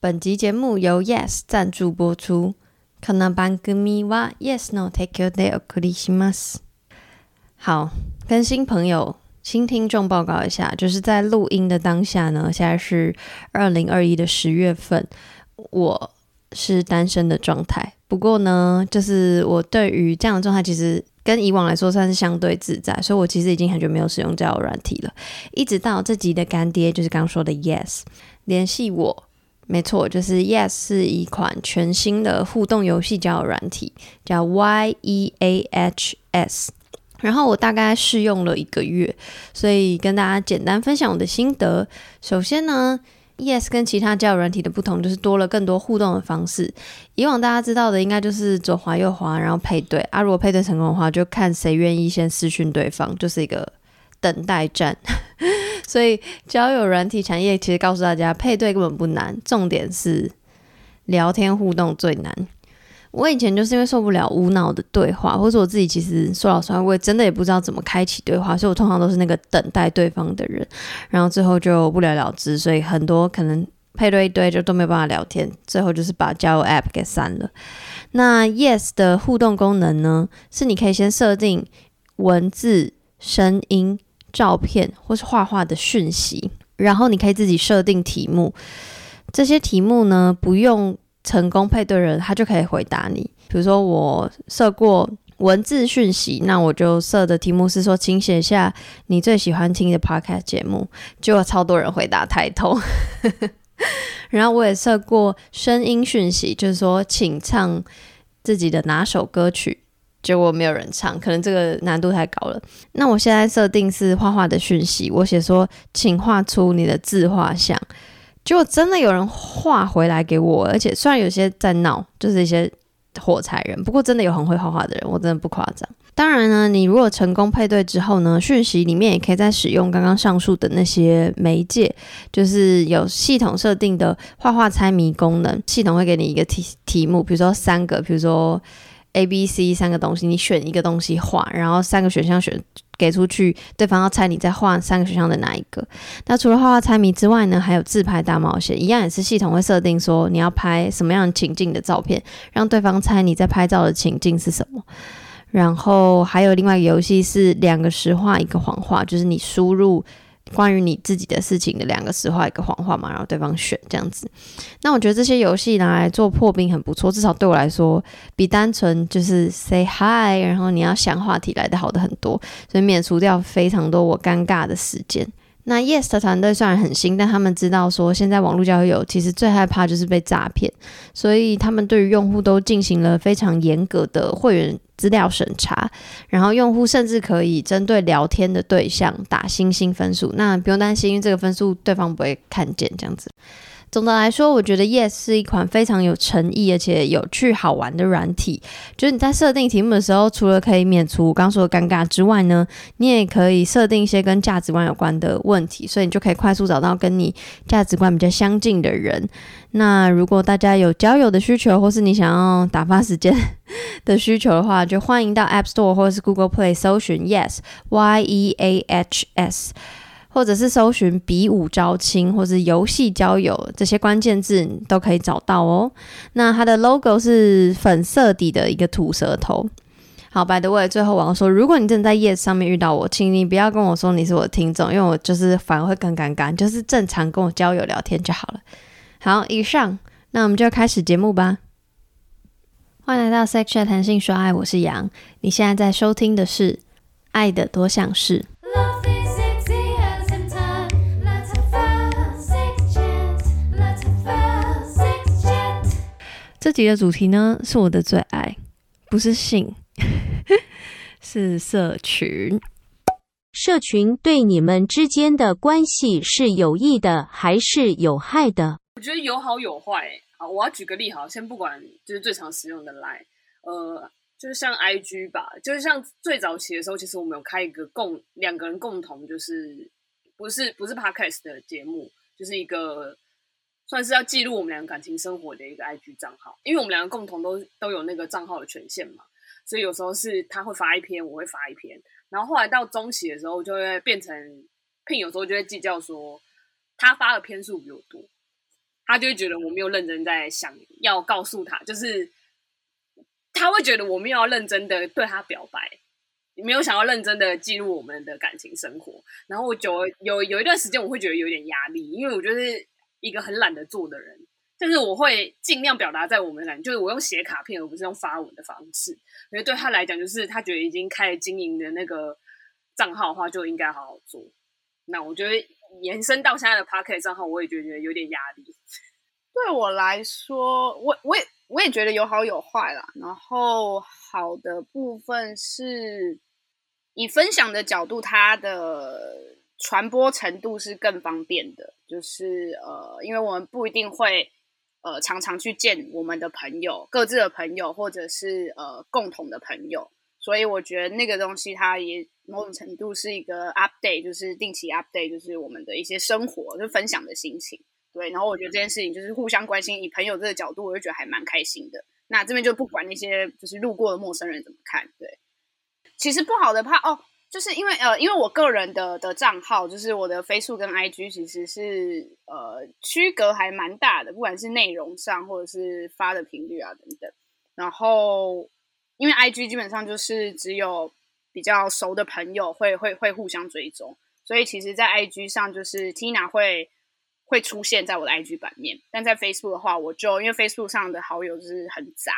本集节目由 Yes 赞助播出。この番组は Yes の提供でお送りします。好，跟新朋友、新听众报告一下，就是在录音的当下呢，现在是二零二一的十月份，我是单身的状态。不过呢，就是我对于这样的状态，其实跟以往来说算是相对自在，所以我其实已经很久没有使用交友软体了。一直到这集的干爹，就是刚刚说的 Yes 联系我。 没错，就是 Yes 是一款全新的互动游戏交友软体，叫 Y E A H S。然后我大概试用了一个月，所以跟大家简单分享我的心得。首先呢，Yes 跟其他交友软体的不同，就是多了更多互动的方式。以往大家知道的，应该就是左滑右滑，然后配对啊。如果配对成功的话，就看谁愿意先私讯对方，就是一个等待战。所以交友软体产业其实告诉大家，配对根本不难，重点是聊天互动最难。我以前就是因为受不了无脑的对话，或者我自己其实说老实话，我也真的也不知道怎么开启对话，所以我通常都是那个等待对方的人，然后最后就不了了之。所以很多可能配对一堆就都没有办法聊天，最后就是把交友 App 给删了。那 Yes 的互动功能呢，是你可以先设定文字、声音。照片或是画画的讯息，然后你可以自己设定题目。这些题目呢，不用成功配对人，他就可以回答你。比如说我设过文字讯息，那我就设的题目是说，请写下你最喜欢听的 podcast 节目，就有超多人回答抬头。然后我也设过声音讯息，就是说，请唱自己的哪首歌曲。结果没有人唱，可能这个难度太高了。那我现在设定是画画的讯息，我写说，请画出你的自画像。结果真的有人画回来给我，而且虽然有些在闹，就是一些火柴人，不过真的有很会画画的人，我真的不夸张。当然呢，你如果成功配对之后呢，讯息里面也可以再使用刚刚上述的那些媒介，就是有系统设定的画画猜谜功能，系统会给你一个题题目，比如说三个，比如说。A、B、C 三个东西，你选一个东西画，然后三个选项选给出去，对方要猜你再画三个选项的哪一个。那除了画画猜谜之外呢，还有自拍大冒险，一样也是系统会设定说你要拍什么样情境的照片，让对方猜你在拍照的情境是什么。然后还有另外一个游戏是两个实话一个谎话，就是你输入。关于你自己的事情的两个实话一个谎话嘛，然后对方选这样子。那我觉得这些游戏拿来做破冰很不错，至少对我来说比单纯就是 say hi，然后你要想话题来的好的很多，所以免除掉非常多我尴尬的时间。那 Yes 的团队虽然很新，但他们知道说现在网络交友其实最害怕就是被诈骗，所以他们对于用户都进行了非常严格的会员资料审查，然后用户甚至可以针对聊天的对象打星星分数，那不用担心，因为这个分数对方不会看见这样子。总的来说，我觉得 Yes 是一款非常有诚意而且有趣好玩的软体。就是你在设定题目的时候，除了可以免除我刚说的尴尬之外呢，你也可以设定一些跟价值观有关的问题，所以你就可以快速找到跟你价值观比较相近的人。那如果大家有交友的需求，或是你想要打发时间 的需求的话，就欢迎到 App Store 或是 Google Play 搜寻 Yes Y E A H S。或者是搜寻比武招亲，或是游戏交友这些关键字，你都可以找到哦。那它的 logo 是粉色底的一个吐舌头。好，by the way，最后我要说，如果你真的在 Yes 上面遇到我，请你不要跟我说你是我的听众，因为我就是反而会更尴尬，就是正常跟我交友聊天就好了。好，以上，那我们就开始节目吧。欢迎来到 Sex Chat 谈性说爱，我是杨。你现在在收听的是《爱的多项式》。这集的主题呢，是我的最爱，不是性，是社群。社群对你们之间的关系是有益的还是有害的？我觉得有好有坏。好，我要举个例，好，先不管，就是最常使用的 Line，呃，就是像 IG 吧，就是像最早期的时候，其实我们有开一个共两个人共同，就是不是不是 Podcast 的节目，就是一个。算是要记录我们两个感情生活的一个 IG 账号，因为我们两个共同都都有那个账号的权限嘛，所以有时候是他会发一篇，我会发一篇，然后后来到中期的时候就会变成 Pin，有时候就会计较说他发的篇数比我多，他就会觉得我没有认真在想要告诉他，就是他会觉得我没有要认真的对他表白，没有想要认真的记录我们的感情生活。然后我久有有一段时间，我会觉得有点压力，因为我就是一个很懒得做的人。但是我会尽量表达在我们的感，就是我用写卡片，而不是用发文的方式。因为对他来讲，就是他觉得已经开始经营的那个账号的话，就应该好好做。那我觉得延伸到现在的 Pocket 账号，我也觉得有点压力。对我来说，我我也我也觉得有好有坏啦。然后好的部分是以分享的角度，它的传播程度是更方便的。就是呃，因为我们不一定会。呃，常常去见我们的朋友，各自的朋友，或者是呃共同的朋友，所以我觉得那个东西它也某种程度是一个 update，就是定期 update，就是我们的一些生活，就分享的心情。对，然后我觉得这件事情就是互相关心，以朋友这个角度，我就觉得还蛮开心的。那这边就不管那些就是路过的陌生人怎么看，对，其实不好的怕哦。就是因为呃，因为我个人的的账号，就是我的 Facebook 跟 IG，其实是呃区隔还蛮大的，不管是内容上或者是发的频率啊等等。然后因为 IG 基本上就是只有比较熟的朋友会会会互相追踪，所以其实，在 IG 上就是 Tina 会会出现在我的 IG 版面，但在 Facebook 的话，我就因为 Facebook 上的好友就是很杂，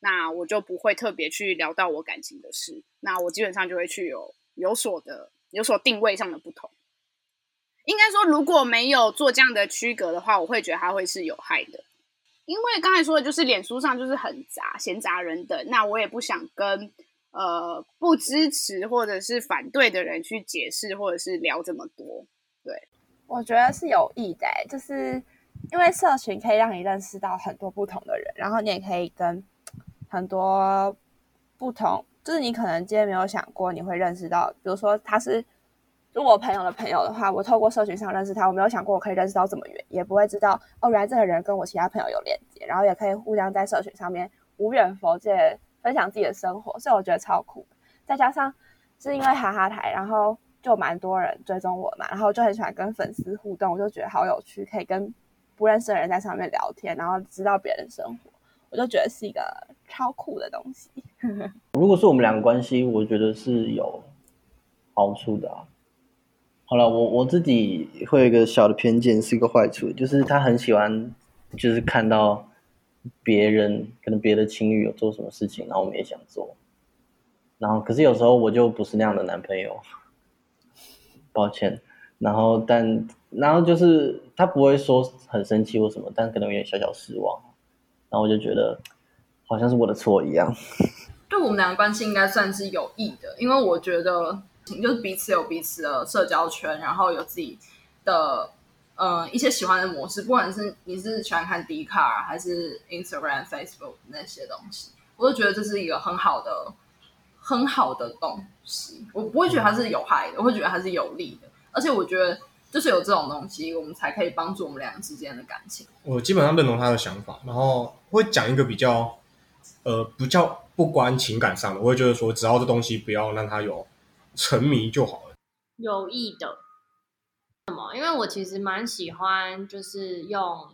那我就不会特别去聊到我感情的事，那我基本上就会去有。有所的有所定位上的不同，应该说如果没有做这样的区隔的话，我会觉得它会是有害的。因为刚才说的就是脸书上就是很杂，闲杂人等，那我也不想跟呃不支持或者是反对的人去解释或者是聊这么多。对，我觉得是有益的，就是因为社群可以让你认识到很多不同的人，然后你也可以跟很多不同。就是你可能今天没有想过你会认识到，比如说他是如果朋友的朋友的话，我透过社群上认识他，我没有想过我可以认识到这么远，也不会知道哦，原来这个人跟我其他朋友有连接，然后也可以互相在社群上面无远佛界分享自己的生活，所以我觉得超酷。再加上是因为哈哈台，然后就蛮多人追踪我嘛，然后就很喜欢跟粉丝互动，我就觉得好有趣，可以跟不认识的人在上面聊天，然后知道别人生活。我就觉得是一个超酷的东西。如果是我们两个关系，我觉得是有好处的。好了，我我自己会有一个小的偏见，是一个坏处，就是他很喜欢，就是看到别人可能别的情侣有做什么事情，然后我们也想做。然后可是有时候我就不是那样的男朋友，抱歉。然后但然后就是他不会说很生气或什么，但可能有点小小失望。然后我就觉得好像是我的错一样。对我们两个关系应该算是有益的，因为我觉得就是彼此有彼此的社交圈，然后有自己的呃一些喜欢的模式，不管是你是喜欢看 Dcard 还是 Instagram、Facebook 那些东西，我都觉得这是一个很好的很好的东西。我不会觉得它是有害的，我会觉得它是有利的，而且我觉得。就是有这种东西，我们才可以帮助我们两个之间的感情。我基本上认同他的想法，然后会讲一个比较，呃，不叫不关情感上的。我会觉得说，只要这东西不要让他有沉迷就好了。有意的。什么？因为我其实蛮喜欢，就是用，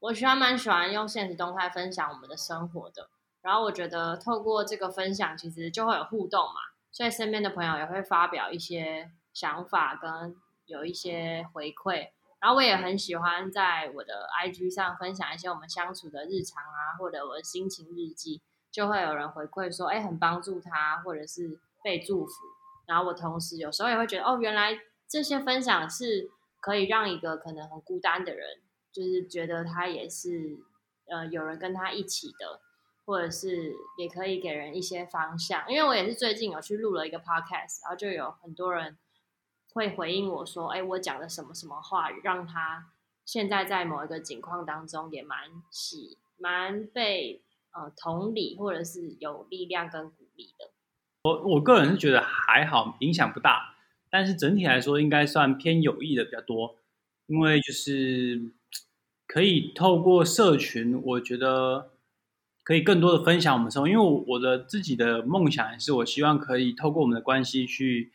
我喜欢蛮喜欢用现实动态分享我们的生活的。然后我觉得透过这个分享，其实就会有互动嘛，所以身边的朋友也会发表一些想法跟。有一些回馈，然后我也很喜欢在我的 IG 上分享一些我们相处的日常啊，或者我的心情日记，就会有人回馈说，哎，很帮助他，或者是被祝福。然后我同时有时候也会觉得，哦，原来这些分享是可以让一个可能很孤单的人，就是觉得他也是，呃，有人跟他一起的，或者是也可以给人一些方向。因为我也是最近有去录了一个 Podcast，然后就有很多人。会回应我说：“哎，我讲了什么什么话，让他现在在某一个境况当中也蛮喜，蛮被呃同理，或者是有力量跟鼓励的。”我我个人是觉得还好，影响不大，但是整体来说应该算偏有益的比较多，因为就是可以透过社群，我觉得可以更多的分享我们生活，因为我的自己的梦想是，我希望可以透过我们的关系去。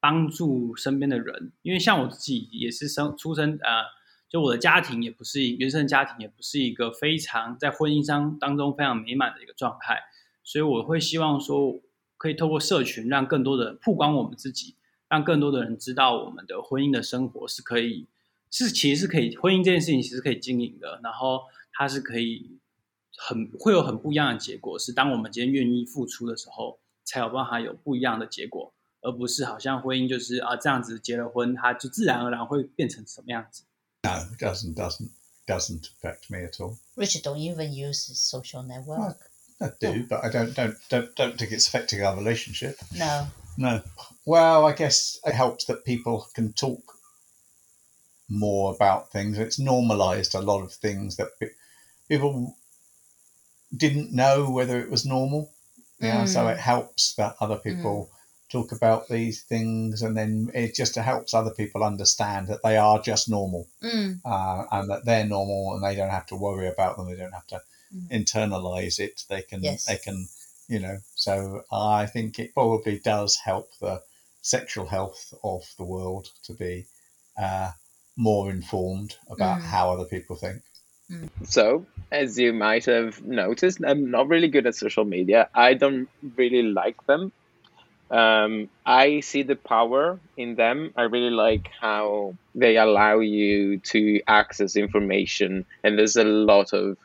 帮助身边的人，因为像我自己也是生出生呃就我的家庭也不是原生家庭，也不是一个非常在婚姻上当中非常美满的一个状态，所以我会希望说，可以透过社群让更多的人曝光我们自己，让更多的人知道我们的婚姻的生活是可以，是其实是可以，婚姻这件事情其实可以经营的，然后它是可以很会有很不一样的结果，是当我们今天愿意付出的时候，才有办法有不一样的结果。而不是好像婚姻就是啊这样子结了婚，它就自然而然会变成什么样子。No, it doesn't doesn't doesn't affect me at all. Richard, don't you even use social network? I do, oh. but I don't don't don't don't think it's affecting our relationship. No. No. Well, I guess it helps that people can talk more about things. It's normalized a lot of things that people didn't know whether it was normal. Yeah, mm. so it helps that other people. Talk about these things, and then it just helps other people understand that they are just normal mm. uh, and that they're normal, and they don't have to worry about them. They don't have to mm. internalize it. They can, yes. they can, you know. So I think it probably does help the sexual health of the world to be uh, more informed about mm. how other people think. Mm. So, as you might have noticed, I'm not really good at social media. I don't really like them um, I see the power in them. I really like how they allow you to access information, and there's a lot of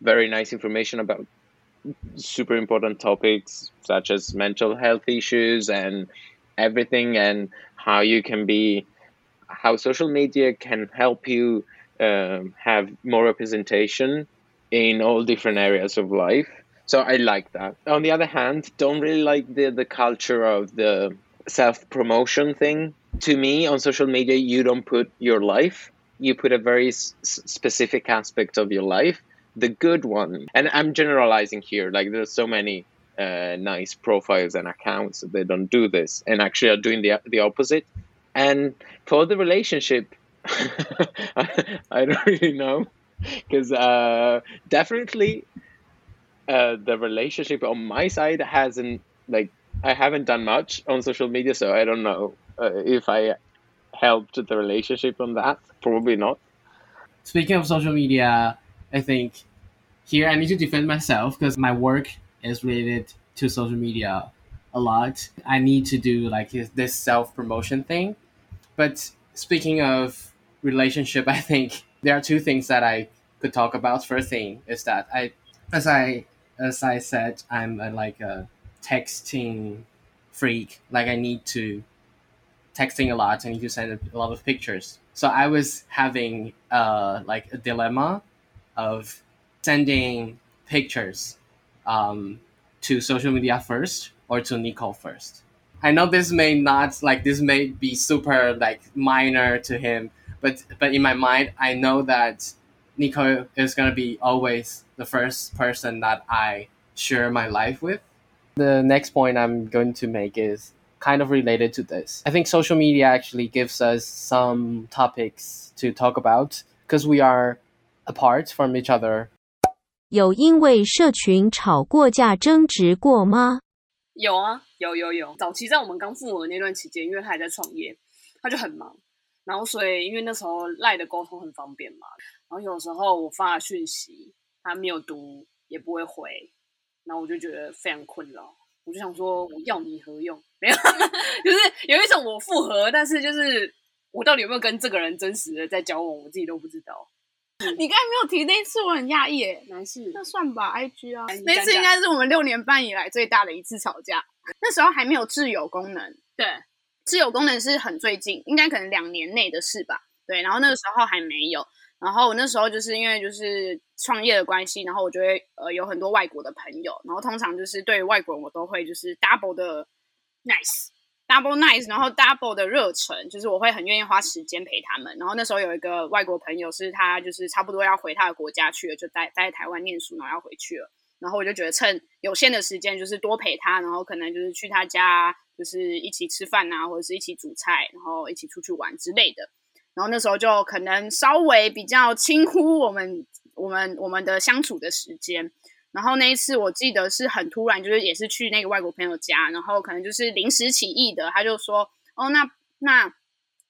very nice information about super important topics such as mental health issues and everything, and how you can be, how social media can help you um, have more representation in all different areas of life so I like that. On the other hand, don't really like the the culture of the self promotion thing. To me, on social media, you don't put your life. You put a very s- specific aspect of your life, the good one. And I'm generalizing here. Like there's so many uh, nice profiles and accounts that they don't do this, and actually are doing the the opposite. And for the relationship, I don't really know because uh, definitely uh, the relationship on my side hasn't like I haven't done much on social media, so I don't know uh, if I helped the relationship on that. Probably not. Speaking of social media, I think here I need to defend myself because my work is related to social media a lot. I need to do like this self promotion thing. But speaking of relationship, I think there are two things that I could talk about. First thing is that I, as I as I said, I'm a, like a texting freak. Like I need to texting a lot. I need to send a lot of pictures. So I was having uh, like a dilemma of sending pictures um, to social media first or to Nicole first. I know this may not like this may be super like minor to him, but but in my mind, I know that Nico is gonna be always the first person that I share my life with. The next point I'm going to make is kind of related to this. I think social media actually gives us some topics to talk about because we are apart from each other. 有因为社群吵过架争执过吗？有啊，有有有。早期在我们刚复合那段期间，因为他还在创业，他就很忙， 然后所以因为那时候赖的沟通很方便嘛，然后有时候我发讯息，他没有读，也不会回。然后我就觉得非常困扰，我就想说，我要你何用？没有，就是有一种我复合，但是就是我到底有没有跟这个人真实的在交往，我自己都不知道。你刚才没有提那一次，我很讶异耶。哪次？那算吧，IG 啊，那次应该是我们六年半以来最大的一次吵架。那时候还没有自由功能，对，挚友功能是很最近，应该可能两年内的事吧。对，然后那个时候还没有。然后我那时候就是因为就是创业的关系，然后我就会呃有很多外国的朋友，然后通常就是对于外国人我都会就是 double 的 nice，double nice，然后 double 的热忱，就是我会很愿意花时间陪他们。然后那时候有一个外国朋友是他就是差不多要回他的国家去了，就待待在台湾念书，然后要回去了。然后我就觉得趁有限的时间，就是多陪他，然后可能就是去他家，就是一起吃饭啊，或者是一起煮菜，然后一起出去玩之类的。然后那时候就可能稍微比较轻忽我们我们我们的相处的时间。然后那一次我记得是很突然，就是也是去那个外国朋友家，然后可能就是临时起意的，他就说：“哦，那那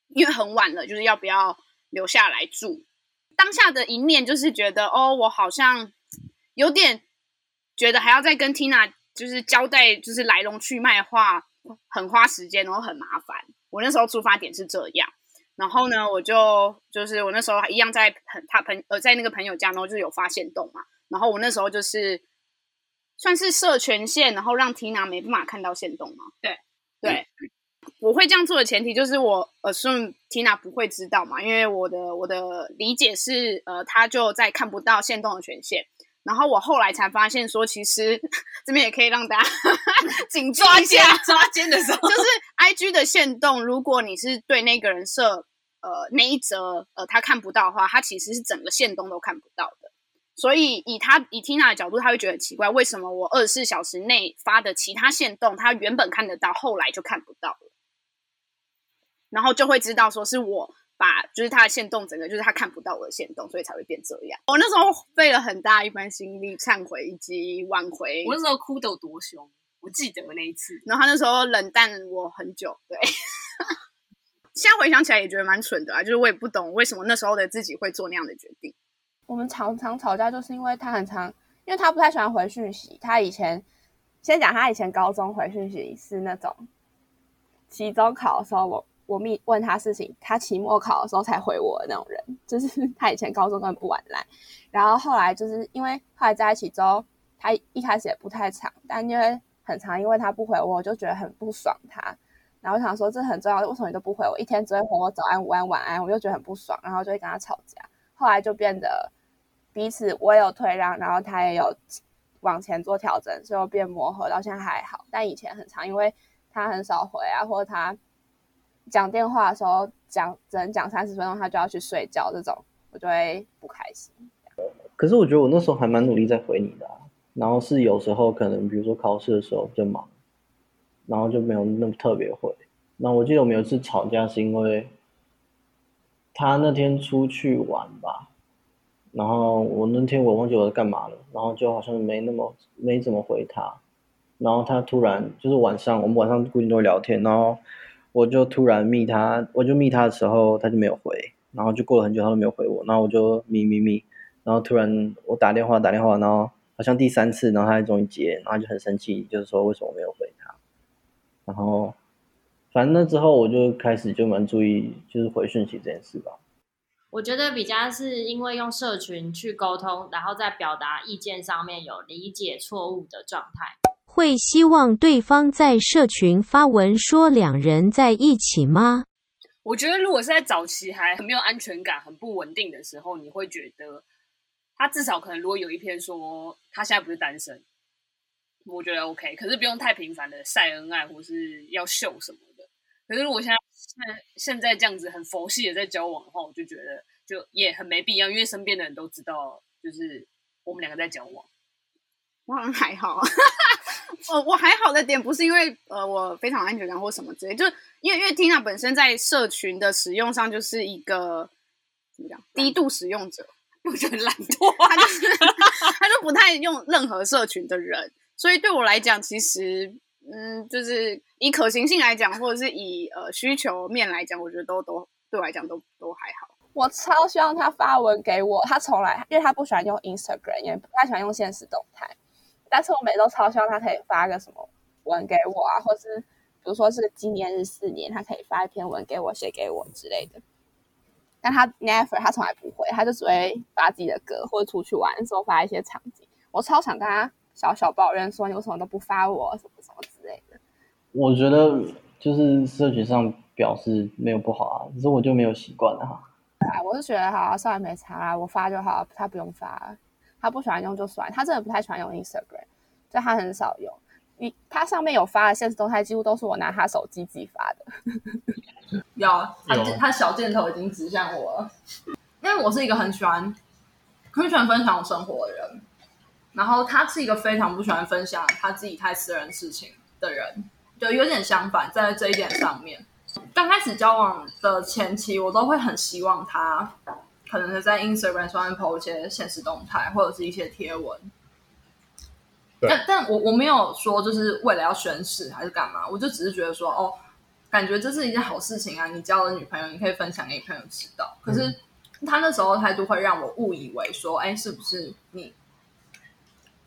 因为很晚了，就是要不要留下来住？”当下的一面就是觉得，哦，我好像有点觉得还要再跟 Tina 就是交代，就是来龙去脉的话，很花时间，然后很麻烦。我那时候出发点是这样，然后呢，我就就是我那时候一样在很他朋呃在那个朋友家，然后就有发现动嘛，然后我那时候就是算是设权限，然后让 Tina 没办法看到线动嘛。对对。我会这样做的前提就是我 assume Tina 不会知道嘛，因为我的我的理解是，呃，他就在看不到线动的权限。然后我后来才发现说，其实这边也可以让大家 紧抓奸抓奸的时候，就是 IG 的限动，如果你是对那个人设呃那一则呃他看不到的话，他其实是整个限动都看不到的。所以以他以 Tina 的角度，他会觉得很奇怪，为什么我二十四小时内发的其他限动，他原本看得到，后来就看不到了。然后就会知道说是我把就是他的线动整个就是他看不到我的线动，所以才会变这样。我那时候费了很大一番心力忏悔以及挽回。我那时候哭得有多凶，我记得那一次。然后他那时候冷淡我很久，对。现在回想起来也觉得蛮蠢的啊，就是我也不懂为什么那时候的自己会做那样的决定。我们常常吵架，就是因为他很常，因为他不太喜欢回讯息。他以前先讲他以前高中回讯息是那种期中考的时候我。我密问他事情，他期末考的时候才回我的那种人，就是他以前高中根本不玩赖，然后后来就是因为后来在一起之后，他一开始也不太长，但因为很长，因为他不回我，我就觉得很不爽他，然后我想说这很重要，为什么你都不回我？一天只会回我早安、午安、晚安，我就觉得很不爽，然后就会跟他吵架。后来就变得彼此我也有退让，然后他也有往前做调整，最后变磨合，到现在还好。但以前很长，因为他很少回啊，或者他。讲电话的时候讲只能讲三十分钟，他就要去睡觉，这种我就会不开心。可是我觉得我那时候还蛮努力在回你的，然后是有时候可能比如说考试的时候比较忙，然后就没有那么特别回。那我记得我们有一次吵架是因为他那天出去玩吧，然后我那天我忘记我在干嘛了，然后就好像没那么没怎么回他，然后他突然就是晚上我们晚上固定都会聊天，然后。我就突然密他，我就密他的时候，他就没有回，然后就过了很久，他都没有回我，然后我就密密密，然后突然我打电话打电话，然后好像第三次，然后他终于接，然后就很生气，就是说为什么我没有回他，然后反正那之后我就开始就蛮注意，就是回讯息这件事吧。我觉得比较是因为用社群去沟通，然后在表达意见上面有理解错误的状态。会希望对方在社群发文说两人在一起吗？我觉得如果是在早期还很没有安全感、很不稳定的时候，你会觉得他至少可能如果有一篇说他现在不是单身，我觉得 OK。可是不用太频繁的晒恩爱或是要秀什么的。可是如果现在现在现在这样子很佛系的在交往的话，我就觉得就也很没必要，因为身边的人都知道，就是我们两个在交往。我好像还好。我我还好的点不是因为呃我非常安全感或什么之类，就是因为因为 Tina 本身在社群的使用上就是一个怎么讲低度使用者，我觉得懒惰，他就是 他就不太用任何社群的人，所以对我来讲，其实嗯就是以可行性来讲，或者是以呃需求面来讲，我觉得都都对我来讲都都还好。我超希望他发文给我，他从来因为他不喜欢用 Instagram，也不太喜欢用现实动态。但是我每次都超希望他可以发个什么文给我啊，或是比如说是纪念日四年，他可以发一篇文给我，写给我之类的。但他 never，他从来不会，他就只会发自己的歌，或者出去玩的时候发一些场景。我超想跟他小小抱怨说，你为什么都不发我什么什么之类的。我觉得就是社群上表示没有不好啊，只是我就没有习惯了哈。啊，我是觉得好，稍微没差啊，我发就好，他不用发。他不喜欢用就算，他真的不太喜欢用 Instagram，就他很少用。你他上面有发的现实动态，几乎都是我拿他手机自己发的。有，他他小箭头已经指向我了，因为我是一个很喜欢很喜欢分享我生活的人，然后他是一个非常不喜欢分享他自己太私人事情的人，就有点相反，在这一点上面。刚开始交往的前期，我都会很希望他。可能是在 Instagram 上面 po 一些现实动态，或者是一些贴文。但但我我没有说就是为了要宣誓还是干嘛，我就只是觉得说哦，感觉这是一件好事情啊！你交了女朋友，你可以分享给你朋友知道。可是他那时候态度会让我误以为说，哎，是不是你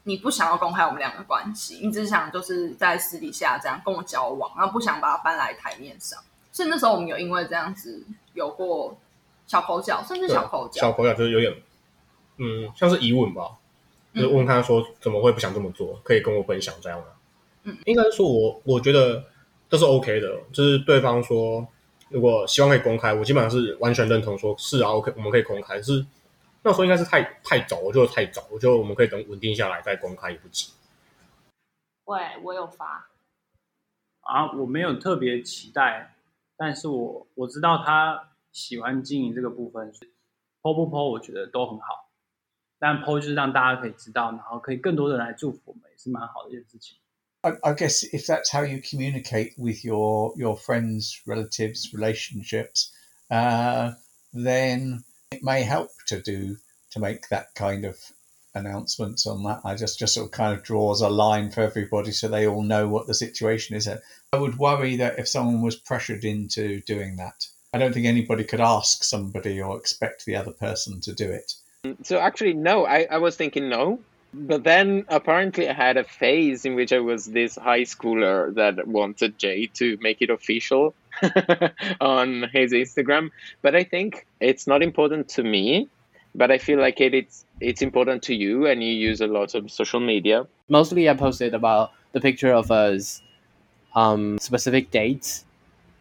你不想要公开我们两个关系，你只想就是在私底下这样跟我交往，然后不想把它搬来台面上。所以那时候我们有因为这样子有过小口角，甚至小口角，小口角就是有点，嗯，像是疑问吧，就是问他说怎么会不想这么做，可以跟我分享这样的。嗯，应该是说我我觉得这是 OK 的，就是对方说如果希望可以公开，我基本上是完全认同说，是啊，OK，我们可以公开。是那时候应该是太太早，我觉得太早，我觉得我们可以等稳定下来再公开也不急。喂，我有发啊，我没有特别期待，但是我我知道他 喜欢经营这个部分，po 不 po 我觉得都很好，但 po 就是让大家可以知道，然后可以更多的人来祝福我们，也是蛮好的一件事情。I, I guess if that's how you communicate with your your friends, relatives, relationships, uh, then it may help to do to make that kind of announcements on that. I just just sort of kind of draws a line for everybody so they all know what the situation is. I would worry that if someone was pressured into doing that, I don't think anybody could ask somebody or expect the other person to do it. So actually, no. I, I was thinking no but then apparently I had a phase in which I was this high schooler that wanted Jay to make it official on his Instagram. But I think it's not important to me, but I feel like it, it's it's important to you and you use a lot of social media. Mostly I posted about the picture of us um specific dates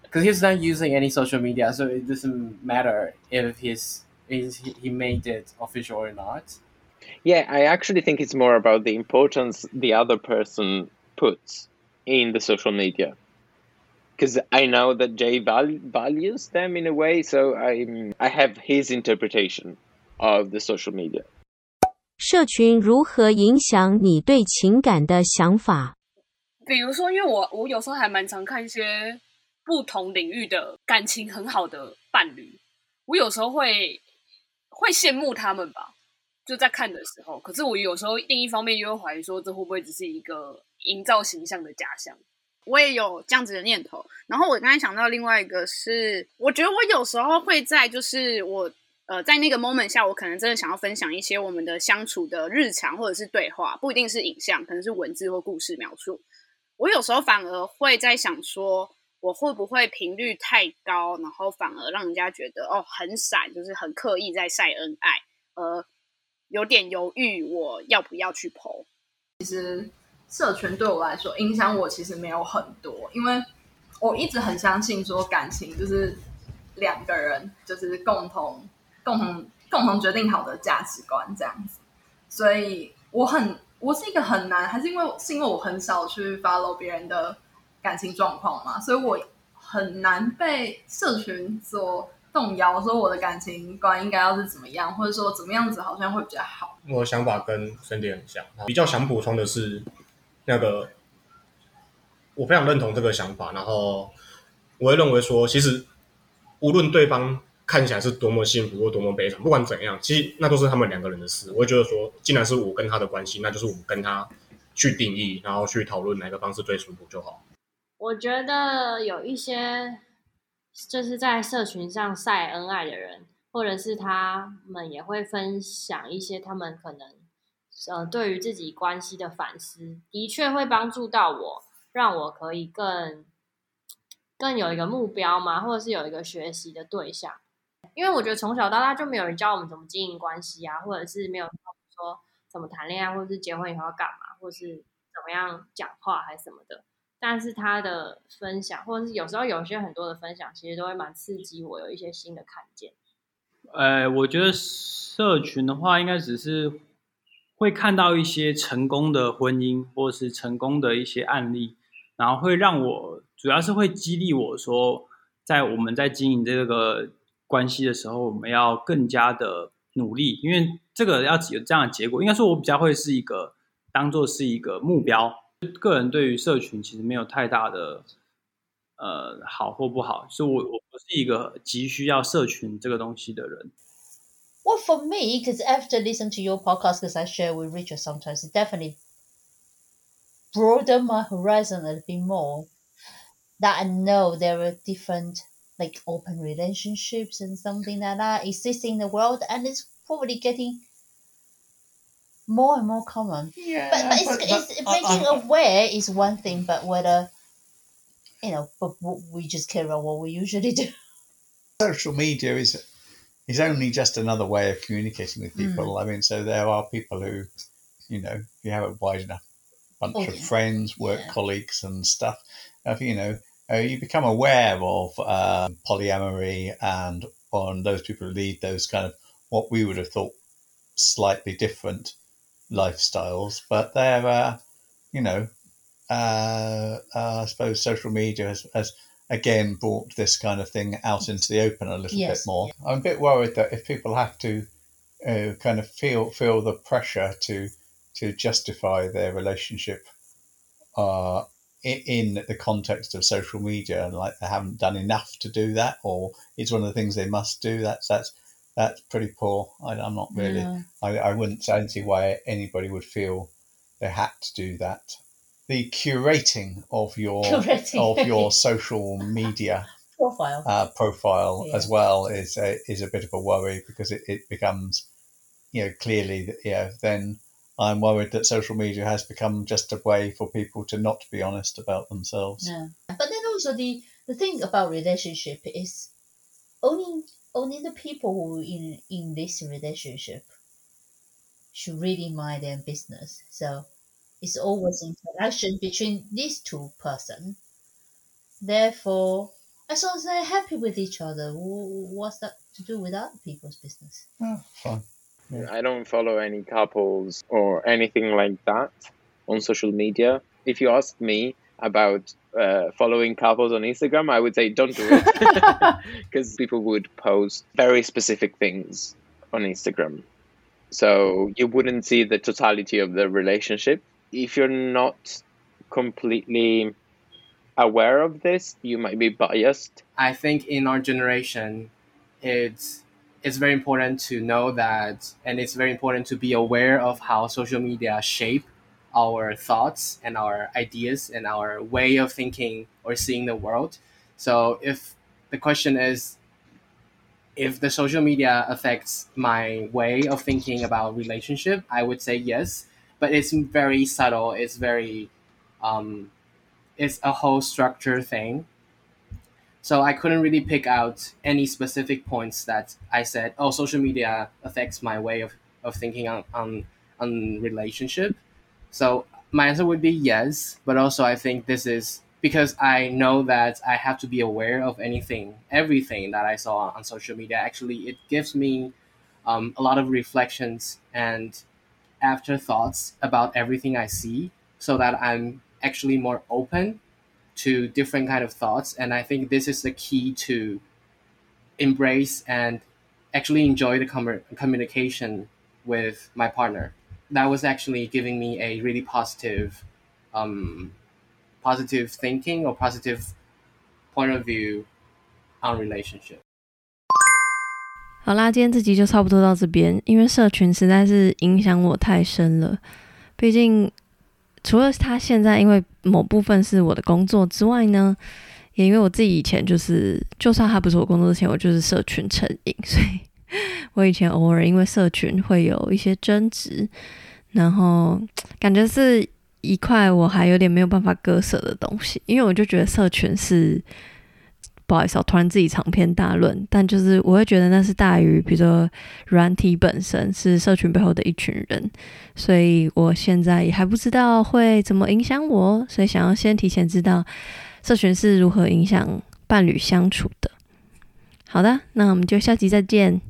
Because he's not using any social media, so it doesn't matter if he's, if he made it official or not. Yeah, I actually think it's more about the importance the other person puts in the social media. Because I know that Jay val- values them in a way, so I I have his interpretation of the social media. 社群如何影响你对情感的想法？比如说，因为我我有时候还蛮常看一些 不同领域的感情很好的伴侣，我有时候会会羡慕他们吧。就在看的时候，可是我有时候另一方面又会怀疑说，这会不会只是一个营造形象的假象？我也有这样子的念头。然后我刚才想到另外一个是，我觉得我有时候会在就是我呃在那个 moment 下，我可能真的想要分享一些我们的相处的日常或者是对话，不一定是影像，可能是文字或故事描述。我有时候反而会在想说，我会不会频率太高，然后反而让人家觉得哦很闪，就是很刻意在晒恩爱，呃。有点犹豫，我要不要去剖其实社群对我来说影响我其实没有很多，因为我一直很相信说感情就是两个人就是共同共同共同决定好的价值观这样子，所以我很我是一个很难，还是因为是因为我很少去 follow 别人的感情状况嘛，所以我很难被社群所。动摇说我的感情观应该要是怎么样，或者说怎么样子好像会比较好。我的想法跟 Sandy 很像，比较想补充的是，那个我非常认同这个想法，然后我会认为说，其实无论对方看起来是多么幸福或多么悲惨，不管怎样，其实那都是他们两个人的事。我会觉得说，既然是我跟他的关系，那就是我跟他去定义，然后去讨论哪个方式最舒服就好。我觉得有一些。就是在社群上晒恩爱的人，或者是他们也会分享一些他们可能呃对于自己关系的反思，的确会帮助到我，让我可以更更有一个目标嘛，或者是有一个学习的对象。因为我觉得从小到大就没有人教我们怎么经营关系啊，或者是没有说怎么谈恋爱，或者是结婚以后要干嘛，或者是怎么样讲话还是什么的。但是他的分享，或者是有时候有些很多的分享，其实都会蛮刺激我，有一些新的看见。呃，我觉得社群的话，应该只是会看到一些成功的婚姻，或是成功的一些案例，然后会让我，主要是会激励我说，在我们在经营这个关系的时候，我们要更加的努力，因为这个要有这样的结果。应该说，我比较会是一个当做是一个目标。个人对于社群其实没有太大的呃好或不好，所以我我不是一个急需要社群这个东西的人。Well, for me, because after listening to your podcast, because I share with Richard sometimes, it definitely broaden my horizon a little bit more. That I know there are different like open relationships and something like that existing in the world, and it's probably getting more and more common. Yeah, but, but, it's, but- it's but making I- aware is one thing, but whether you know, but we just care about what we usually do. social media is is only just another way of communicating with Mm. people. I mean, so there are people who, you know, you have a wide enough bunch Oh, of yeah. friends, work Yeah. colleagues, and stuff. If you know, uh, you become aware of uh, polyamory and on those people who lead those kind of what we would have thought slightly different lifestyles, but they're, uh, you know, uh, uh, I suppose social media has, has again brought this kind of thing out into the open a little Yes, bit more. I'm a bit worried that if people have to uh, kind of feel feel the pressure to to justify their relationship uh, in, in the context of social media, and like they haven't done enough to do that, or it's one of the things they must do. That's that's that's pretty poor. I, I'm not really. No. I, I wouldn't. I don't see why anybody would feel they had to do that. The curating of your Curating. of your social media Profile. uh, profile Yeah. as well is a, is a bit of a worry because it, it becomes, you know, clearly that yeah. Then I'm worried that social media has become just a way for people to not be honest about themselves. Yeah. But then also the the thing about relationship is only only the people who in in this relationship should really mind their business. So it's always interaction between these two person. Therefore, as long as they're happy with each other, what's that to do with other people's business? Oh, fine. I don't follow any couples or anything like that on social media. If you ask me about uh, following couples on Instagram, I would say don't do it because people would post very specific things on Instagram. So you wouldn't see the totality of the relationship. If you're not completely aware of this, you might be biased. I think in our generation, it's it's very important to know that, and it's very important to be aware of how social media shape our thoughts and our ideas and our way of thinking or seeing the world. So if the question is if the social media affects my way of thinking about relationship, I would say yes, but it's very subtle. It's very um, it's a whole structure thing. So I couldn't really pick out any specific points that I said, oh, social media affects my way of, of thinking on, on, on relationship. So my answer would be yes, but also I think this is because I know that I have to be aware of anything, everything that I saw on social media. Actually, it gives me um, a lot of reflections and afterthoughts about everything I see so that I'm actually more open to different kind of thoughts and i think this is the key to embrace and actually enjoy the com- communication with my partner that was actually giving me a really positive um, positive thinking or positive point of view on relationship 好啦，今天这集就差不多到这边，因为社群实在是影响我太深了。毕竟，除了他现在因为某部分是我的工作之外呢，也因为我自己以前就是，就算他不是我工作之前，我就是社群成瘾，所以 我以前偶尔因为社群会有一些争执，然后感觉是一块我还有点没有办法割舍的东西，因为我就觉得社群是。不好意思，我突然自己长篇大论，但就是我会觉得那是大于，比如说软体本身是社群背后的一群人，所以我现在也还不知道会怎么影响我，所以想要先提前知道社群是如何影响伴侣相处的。好的，那我们就下集再见。